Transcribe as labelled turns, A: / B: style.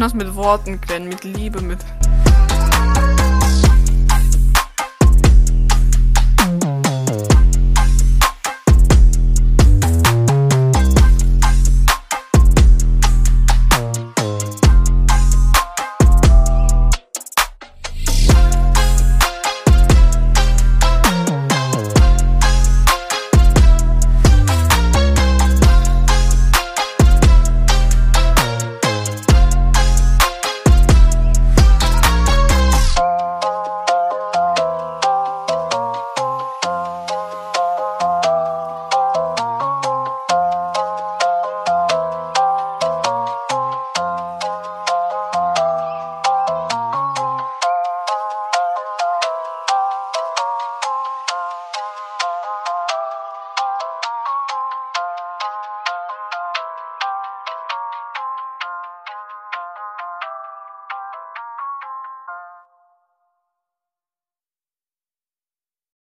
A: das mit Worten klären, mit Liebe, mit